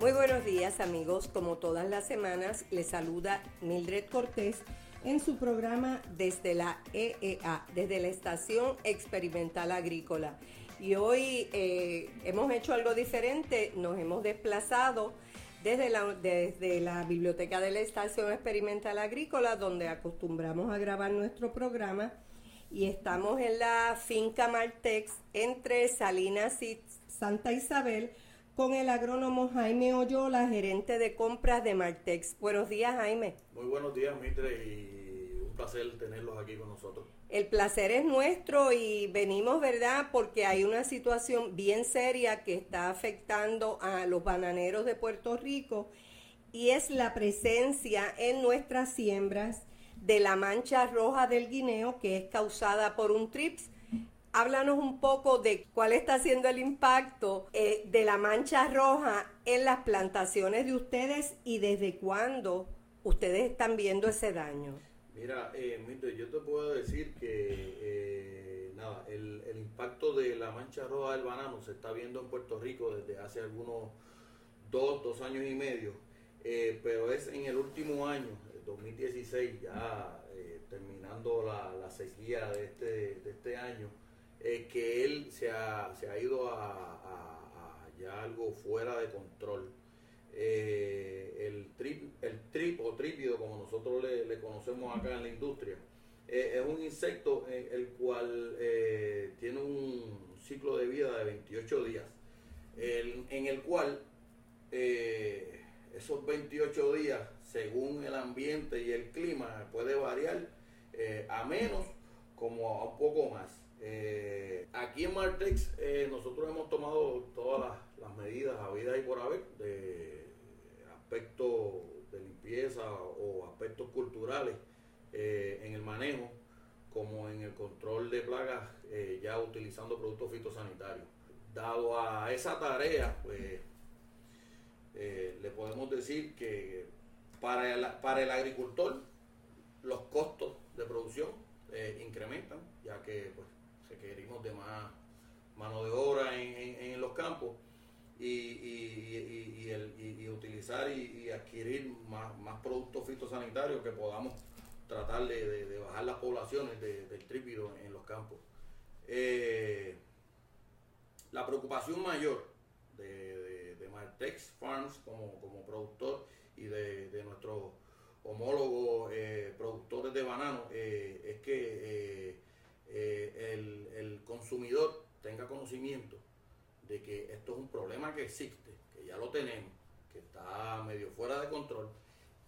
Muy buenos días amigos, como todas las semanas les saluda Mildred Cortés en su programa desde la EEA, desde la Estación Experimental Agrícola. Y hoy eh, hemos hecho algo diferente, nos hemos desplazado desde la, desde la biblioteca de la Estación Experimental Agrícola, donde acostumbramos a grabar nuestro programa, y estamos en la finca Martex entre Salinas y Santa Isabel con el agrónomo Jaime Oyola, gerente de compras de Martex. Buenos días, Jaime. Muy buenos días, Mitre, y placer tenerlos aquí con nosotros. El placer es nuestro y venimos, ¿verdad? Porque hay una situación bien seria que está afectando a los bananeros de Puerto Rico y es la presencia en nuestras siembras de la mancha roja del guineo que es causada por un trips. Háblanos un poco de cuál está siendo el impacto eh, de la mancha roja en las plantaciones de ustedes y desde cuándo ustedes están viendo ese daño. Mira, eh, yo te puedo decir que eh, nada, el, impacto de la mancha roja del banano se está viendo en Puerto Rico desde hace algunos dos, dos años y medio, eh, pero es en el último año, 2016, ya eh, terminando la, sequía de este, de este año, que él se ha, se ha ido a, ya algo fuera de control el, trip, el trip o trípido, como le, conocemos acá en la industria, eh, es un insecto el cual eh, tiene un ciclo de vida de 28 días, en el cual esos 28 días, según el ambiente y el clima, puede variar a menos como a un poco más. aquí en Martex nosotros hemos tomado todas las, las medidas habidas y por haber de aspectos de limpieza o aspectos culturales eh, en el manejo, como en el control de plagas, eh, ya utilizando productos fitosanitarios. Dado a esa tarea, pues eh, le podemos decir que para el, agricultor los costos de producción incrementan, ya que pues, requerimos de más mano de obra en los campos y, y, utilizar y, adquirir más, productos fitosanitarios que podamos tratar de, bajar las poblaciones del trípido en los campos. Eh, la preocupación mayor de, de, Martex Farms como, productor y de, nuestros homólogos eh, productores de banano eh, es que el, el consumidor tenga conocimiento de que esto es un problema que existe, que ya lo tenemos, que está medio fuera de control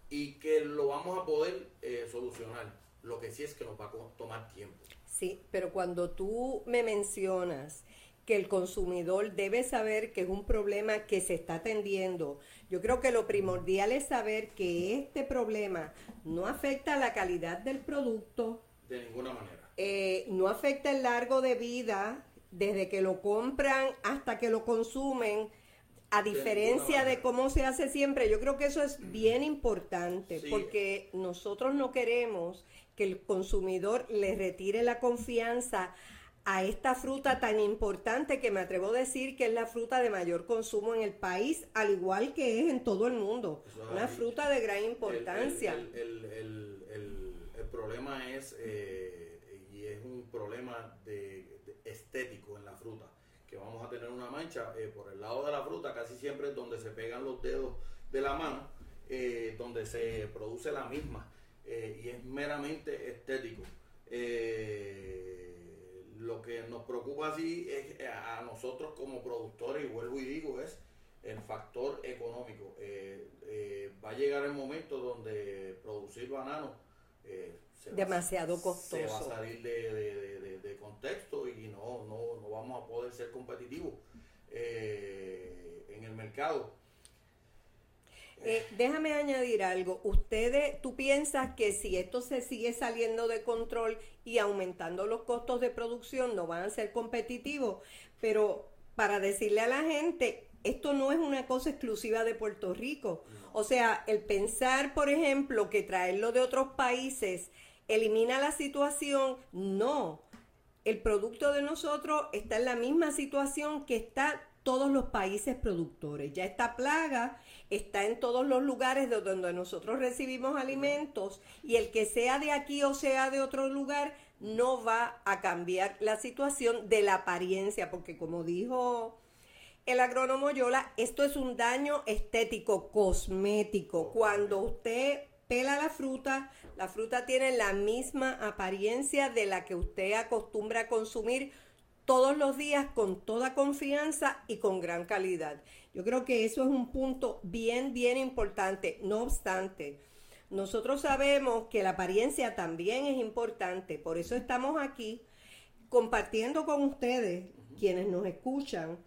y que lo vamos a poder eh, solucionar. Lo que sí es que nos va a tomar tiempo. Sí, pero cuando tú me mencionas que el consumidor debe saber que es un problema que se está atendiendo. Yo creo que lo primordial es saber que este problema no afecta la calidad del producto. De ninguna manera. Eh, no afecta el largo de vida desde que lo compran hasta que lo consumen, a diferencia de cómo se hace siempre, yo creo que eso es bien importante, porque nosotros no queremos que el consumidor le retire la confianza a esta fruta tan importante que me atrevo a decir que es la fruta de mayor consumo en el país, al igual que es en todo el mundo. Una fruta de gran importancia. El, el, problema es, eh, y es un problema de estético en la fruta, que vamos a tener una mancha eh, por el lado de la fruta, casi siempre donde se pegan los dedos de la mano, eh, donde se produce la misma eh, y es meramente estético. lo que nos preocupa así es a nosotros como productores, y vuelvo y digo, es el factor económico. va a llegar el momento donde producir demasiado costoso. Se va a salir de, contexto y no, no, no, vamos a poder ser competitivos eh, en el mercado. Eh, déjame añadir algo. Ustedes, tú piensas que si esto se sigue saliendo de control y aumentando los costos de producción, no van a ser competitivos, pero para decirle a la gente, esto no es una cosa exclusiva de Puerto Rico. O sea, el pensar, por ejemplo, que traerlo de otros países elimina la situación, no. El producto de nosotros está en la misma situación que está todos los países productores. Ya esta plaga está en todos los lugares de donde nosotros recibimos alimentos y el que sea de aquí o sea de otro lugar no va a cambiar la situación de la apariencia, porque como dijo el agrónomo Yola, esto es un daño estético, cosmético. Cuando usted pela la fruta, la fruta tiene la misma apariencia de la que usted acostumbra a consumir todos los días con toda confianza y con gran calidad. Yo creo que eso es un punto bien, bien importante. No obstante, nosotros sabemos que la apariencia también es importante, por eso estamos aquí compartiendo con ustedes, quienes nos escuchan,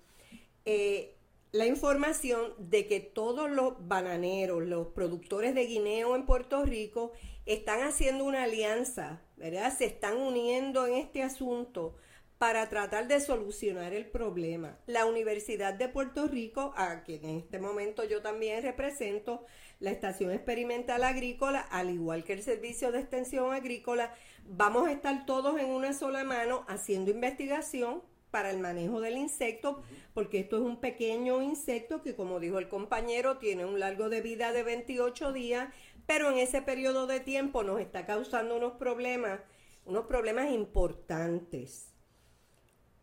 eh, la información de que todos los bananeros, los productores de guineo en Puerto Rico, están haciendo una alianza, ¿verdad? Se están uniendo en este asunto para tratar de solucionar el problema. La Universidad de Puerto Rico, a quien en este momento yo también represento, la Estación Experimental Agrícola, al igual que el Servicio de Extensión Agrícola, vamos a estar todos en una sola mano haciendo investigación para el manejo del insecto, porque esto es un pequeño insecto que, como dijo el compañero, tiene un largo de vida de 28 días, pero en ese periodo de tiempo nos está causando unos problemas, unos problemas importantes.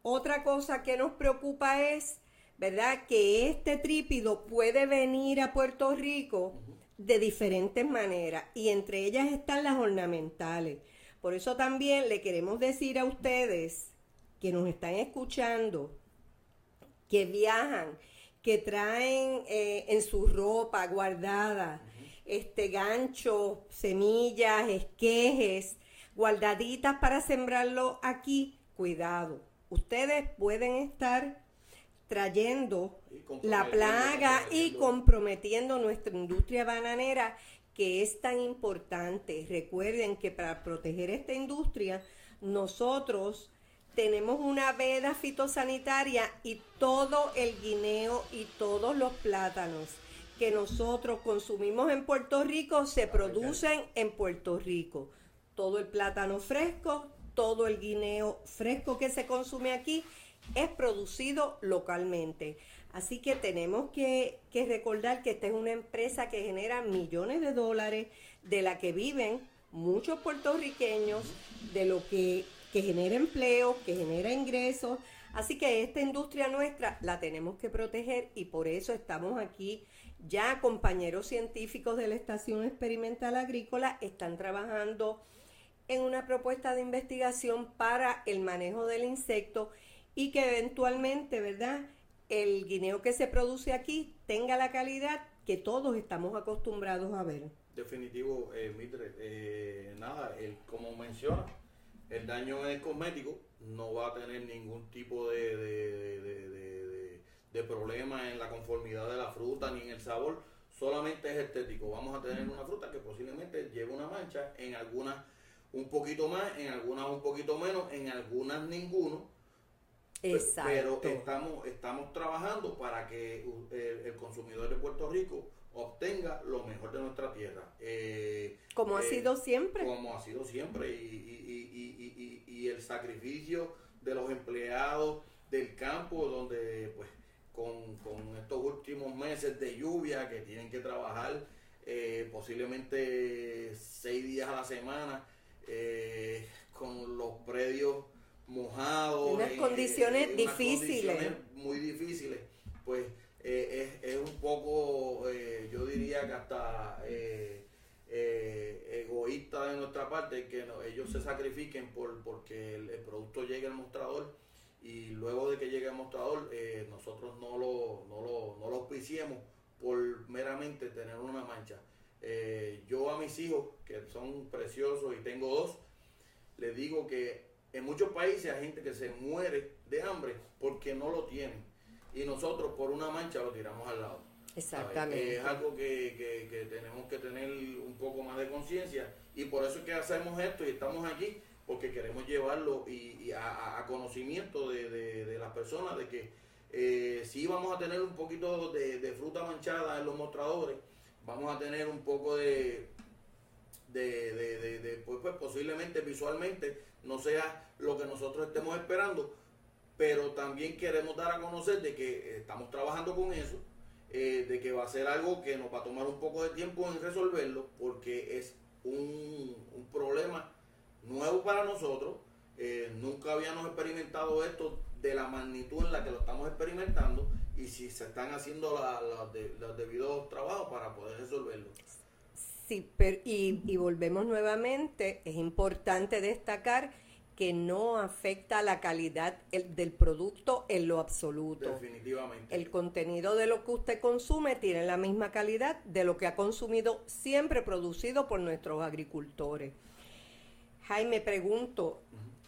Otra cosa que nos preocupa es, ¿verdad?, que este trípido puede venir a Puerto Rico de diferentes maneras y entre ellas están las ornamentales. Por eso también le queremos decir a ustedes que nos están escuchando, que viajan, que traen eh, en su ropa guardada este ganchos, semillas, esquejes, guardaditas para sembrarlo aquí, cuidado. Ustedes pueden estar trayendo la plaga y comprometiendo nuestra industria bananera que es tan importante. Recuerden que para proteger esta industria nosotros tenemos una veda fitosanitaria y todo el guineo y todos los plátanos que nosotros consumimos en Puerto Rico se producen en Puerto Rico. Todo el plátano fresco, todo el guineo fresco que se consume aquí es producido localmente. Así que tenemos que, recordar que esta es una empresa que genera millones de dólares, de la que viven muchos puertorriqueños, de lo que, que genera empleo, que genera ingresos. Así que esta industria nuestra la tenemos que proteger y por eso estamos aquí. Ya compañeros científicos de la Estación Experimental Agrícola están trabajando en una propuesta de investigación para el manejo del insecto y que eventualmente, ¿verdad? El guineo que se produce aquí tenga la calidad que todos estamos acostumbrados a ver. Definitivo, eh, Mitre, eh, nada, como menciona, el daño es cosmético, no va a tener ningún tipo de, de, de, de, problema en la conformidad de la fruta ni en el sabor, solamente es estético. Vamos a tener una fruta que posiblemente lleve una mancha en algunas un poquito más, en algunas un poquito menos, en algunas ninguno. Exacto. Pero estamos, estamos trabajando para que el, consumidor de Puerto Rico obtenga lo mejor de nuestra tierra. Eh, como ha eh, sido siempre. Como ha sido siempre. Y, el sacrificio de los empleados del campo, donde pues con, estos últimos meses de lluvia que tienen que trabajar eh, posiblemente seis días a la semana eh, con los predios mojados. Unas condiciones difíciles. muy difíciles. Pues eh, es, un poco, eh, yo diría que hasta egoísta de nuestra parte que ellos se sacrifiquen por porque el, producto llegue al mostrador y luego de que llegue al mostrador nosotros no lo, no lo, no lo auspiciemos por meramente tener una mancha. Eh, yo a mis hijos, que son preciosos y tengo dos, les digo que en muchos países hay gente que se muere de hambre porque no lo tienen. Y nosotros por una mancha lo tiramos al lado. Exactamente. Es algo que, tenemos que tener un poco más de conciencia. Y por eso es que hacemos esto y estamos aquí, porque queremos llevarlo y, a, conocimiento de, las personas de que Eh, sí vamos a tener un poquito de, fruta manchada en los mostradores, vamos a tener un poco de, de, pues, pues, posiblemente visualmente no sea lo que nosotros estemos esperando, pero también queremos dar a conocer de que estamos trabajando con eso, eh, de que va a ser algo que nos va a tomar un poco de tiempo en resolverlo, porque es un, problema nuevo para nosotros, eh, nunca habíamos experimentado esto de la magnitud en la que lo estamos experimentando y si se están haciendo los debidos trabajos para poder resolverlo. Sí, pero, y, y volvemos nuevamente, es importante destacar que no afecta la calidad del producto en lo absoluto. Definitivamente. El contenido de lo que usted consume tiene la misma calidad de lo que ha consumido siempre producido por nuestros agricultores. Jaime, pregunto,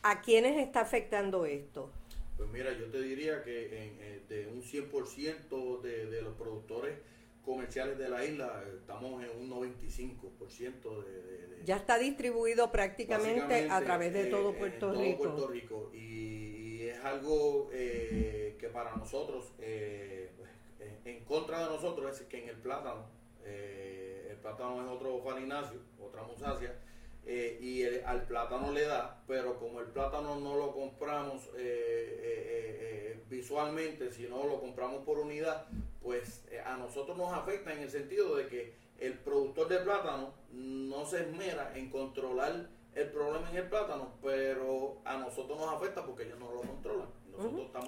¿a quiénes está afectando esto? Pues mira, yo te diría que eh, de un 100% de, de los productores comerciales de la isla, estamos en un 95% de, de, Ya está distribuido prácticamente a través de todo Puerto Rico. Puerto Rico. Y, es algo eh, que para nosotros, eh, en contra de nosotros, es que en el plátano, el plátano es otro farinacio, otra musácea, eh, y al plátano le da, pero como el plátano no lo compramos eh, eh, visualmente, sino lo compramos por unidad, pues a nosotros nos afecta en el sentido de que el productor de plátano no se esmera en controlar el problema en el plátano, pero a nosotros nos afecta porque ellos no lo controlan.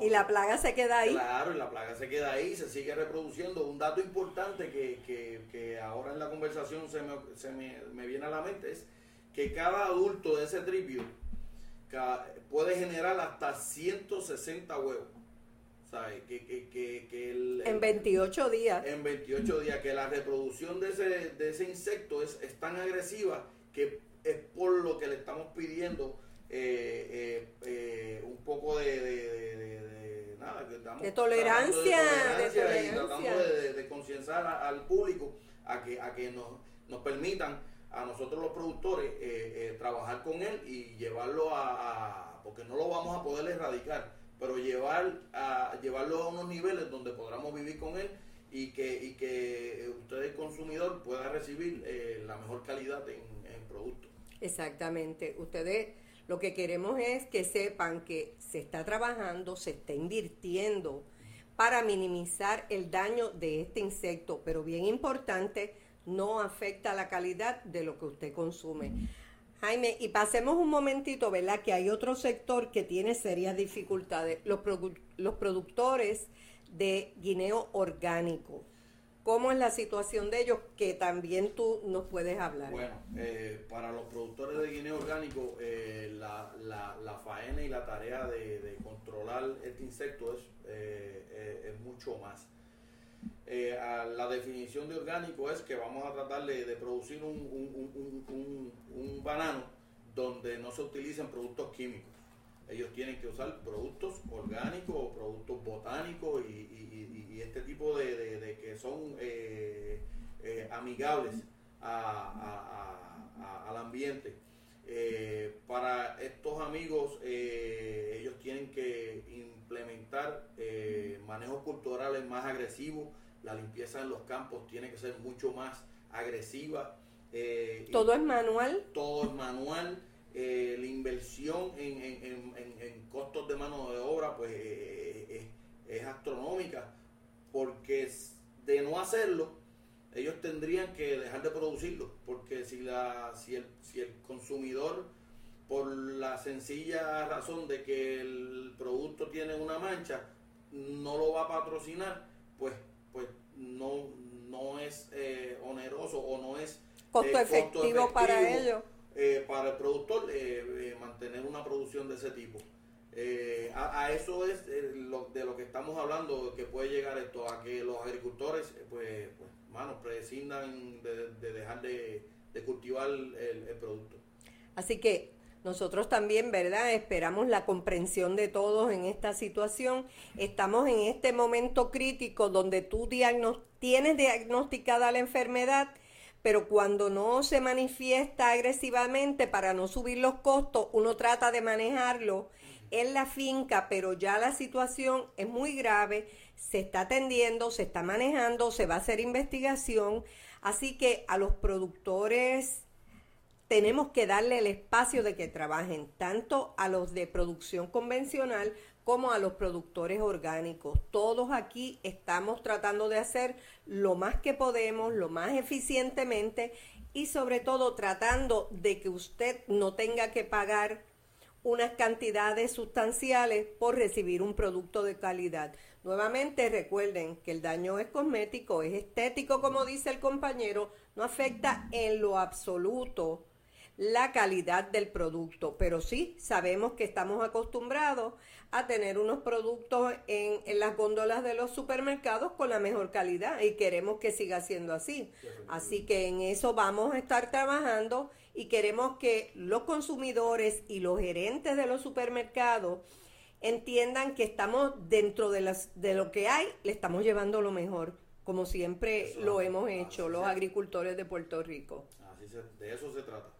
y la plaga se queda ahí. Claro, y la plaga se queda ahí, se sigue reproduciendo. Un dato importante que, que, que ahora en la conversación se me, se me, me viene a la mente es que cada adulto de ese tripio puede generar hasta 160 huevos. ¿Sabes? Que, que, que, en 28 días. En 28 días, que la reproducción de ese, de ese insecto es, tan agresiva que es por lo que le estamos pidiendo eh, eh, eh, un poco de, de, nada, de tolerancia, de tolerancia, y tratando de, concienciar al público a que, a que nos, nos permitan a nosotros los productores eh, eh, trabajar con él y llevarlo a, porque no lo vamos a poder erradicar, pero llevar llevarlo a unos niveles donde podamos vivir con él y que, y que usted el consumidor pueda recibir eh, la mejor calidad en, en producto. Exactamente, ustedes lo que queremos es que sepan que se está trabajando, se está invirtiendo para minimizar el daño de este insecto, pero bien importante, no afecta la calidad de lo que usted consume. Jaime, y pasemos un momentito, ¿verdad? Que hay otro sector que tiene serias dificultades, los, los productores de guineo orgánico. ¿Cómo es la situación de ellos? Que también tú nos puedes hablar. Bueno, eh, para los productores de guineo orgánico, eh, la, la, faena y la tarea de, controlar este insecto es, eh, es mucho más. Eh, la definición de orgánico es que vamos a tratar de, producir un, un, banano donde no se utilicen productos químicos. Ellos tienen que usar productos orgánicos productos botánicos y, este tipo de, que son eh, eh, amigables al ambiente. para estos amigos, ellos tienen que implementar manejos culturales más agresivos la limpieza en los campos tiene que ser mucho más agresiva. Eh, ¿Todo es manual? Todo es manual. Eh, la inversión en, costos de mano de obra pues eh, es astronómica porque de no hacerlo ellos tendrían que dejar de producirlo porque si la si el, si el consumidor por la sencilla razón de que el producto tiene una mancha no lo va a patrocinar pues pues no, no es eh, oneroso o no es costo, eh, efectivo, para ellos. Eh, para el productor mantener una producción de ese tipo. A, eso es lo, de lo que estamos hablando, que puede llegar esto, a que los agricultores, pues, pues manos, prescindan de, dejar de, cultivar el, el producto. Así que nosotros también, ¿verdad? Esperamos la comprensión de todos en esta situación. Estamos en este momento crítico donde tú tienes diagnosticada la enfermedad, pero cuando no se manifiesta agresivamente para no subir los costos, uno trata de manejarlo en la finca, pero ya la situación es muy grave, se está atendiendo, se está manejando, se va a hacer investigación, así que a los productores tenemos que darle el espacio de que trabajen, tanto a los de producción convencional como a los productores orgánicos. Todos aquí estamos tratando de hacer lo más que podemos, lo más eficientemente y sobre todo tratando de que usted no tenga que pagar unas cantidades sustanciales por recibir un producto de calidad. Nuevamente recuerden que el daño es cosmético, es estético como dice el compañero, no afecta en lo absoluto la calidad del producto, pero sí sabemos que estamos acostumbrados a tener unos productos en, en, las góndolas de los supermercados con la mejor calidad y queremos que siga siendo así. Así que en eso vamos a estar trabajando y queremos que los consumidores y los gerentes de los supermercados entiendan que estamos dentro de, las, de lo que hay, le estamos llevando lo mejor, como siempre lo hemos hecho los agricultores de Puerto Rico. Así de eso se trata.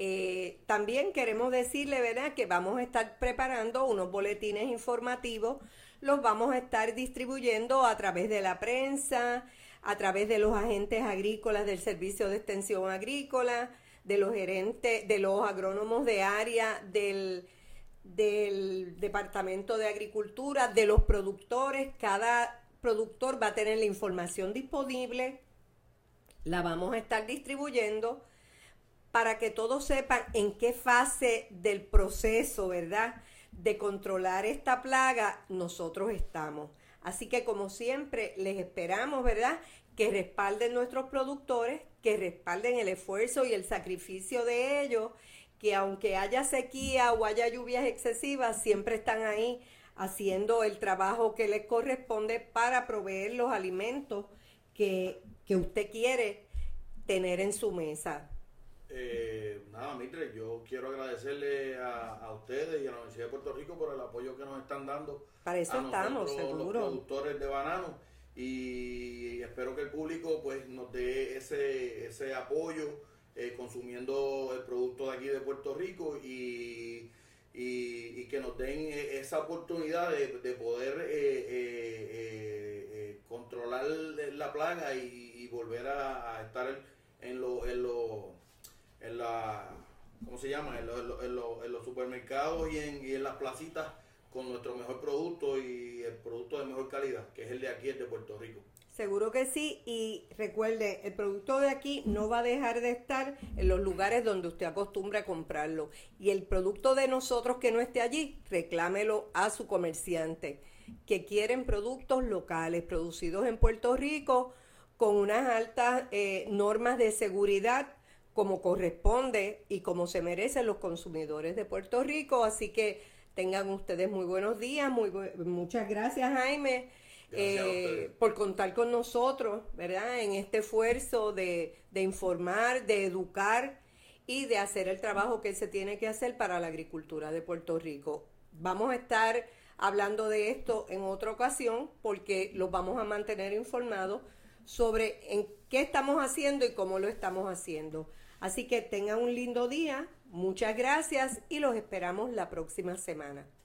Eh, también queremos decirle, que vamos a estar preparando unos boletines informativos, los vamos a estar distribuyendo a través de la prensa, a través de los agentes agrícolas del Servicio de Extensión Agrícola, de los gerentes, de los agrónomos de área, del, del Departamento de Agricultura, de los productores. Cada productor va a tener la información disponible, la vamos a estar distribuyendo para que todos sepan en qué fase del proceso, ¿verdad? De controlar esta plaga nosotros estamos. Así que como siempre les esperamos, ¿verdad? Que respalden nuestros productores, que respalden el esfuerzo y el sacrificio de ellos, que aunque haya sequía o haya lluvias excesivas, siempre están ahí haciendo el trabajo que les corresponde para proveer los alimentos que, que usted quiere tener en su mesa. Eh, nada, Mitre, yo quiero agradecerle a, ustedes y a la Universidad de Puerto Rico por el apoyo que nos están dando. Para eso a estamos, seguro. Los productores de banano y espero que el público pues nos dé ese, ese apoyo eh, consumiendo el producto de aquí de Puerto Rico y, y, que nos den e, esa oportunidad de, poder eh, controlar la plaga y, volver a, estar en, lo, en, lo, en la, ¿cómo se llama? En, los supermercados y en, y en las placitas con nuestro mejor producto y el producto de mejor calidad, que es el de aquí, el de Puerto Rico. Seguro que sí, y recuerde, el producto de aquí no va a dejar de estar en los lugares donde usted acostumbra a comprarlo. Y el producto de nosotros que no esté allí, reclámelo a su comerciante, que quieren productos locales, producidos en Puerto Rico, con unas altas eh, normas de seguridad como corresponde y como se merecen los consumidores de Puerto Rico. Así que tengan ustedes muy buenos días, muy muchas gracias Jaime eh, por contar con nosotros, ¿verdad? En este esfuerzo de, de informar, de educar y de hacer el trabajo que se tiene que hacer para la agricultura de Puerto Rico. Vamos a estar hablando de esto en otra ocasión porque los vamos a mantener informados sobre en qué estamos haciendo y cómo lo estamos haciendo. Así que tengan un lindo día, muchas gracias y los esperamos la próxima semana.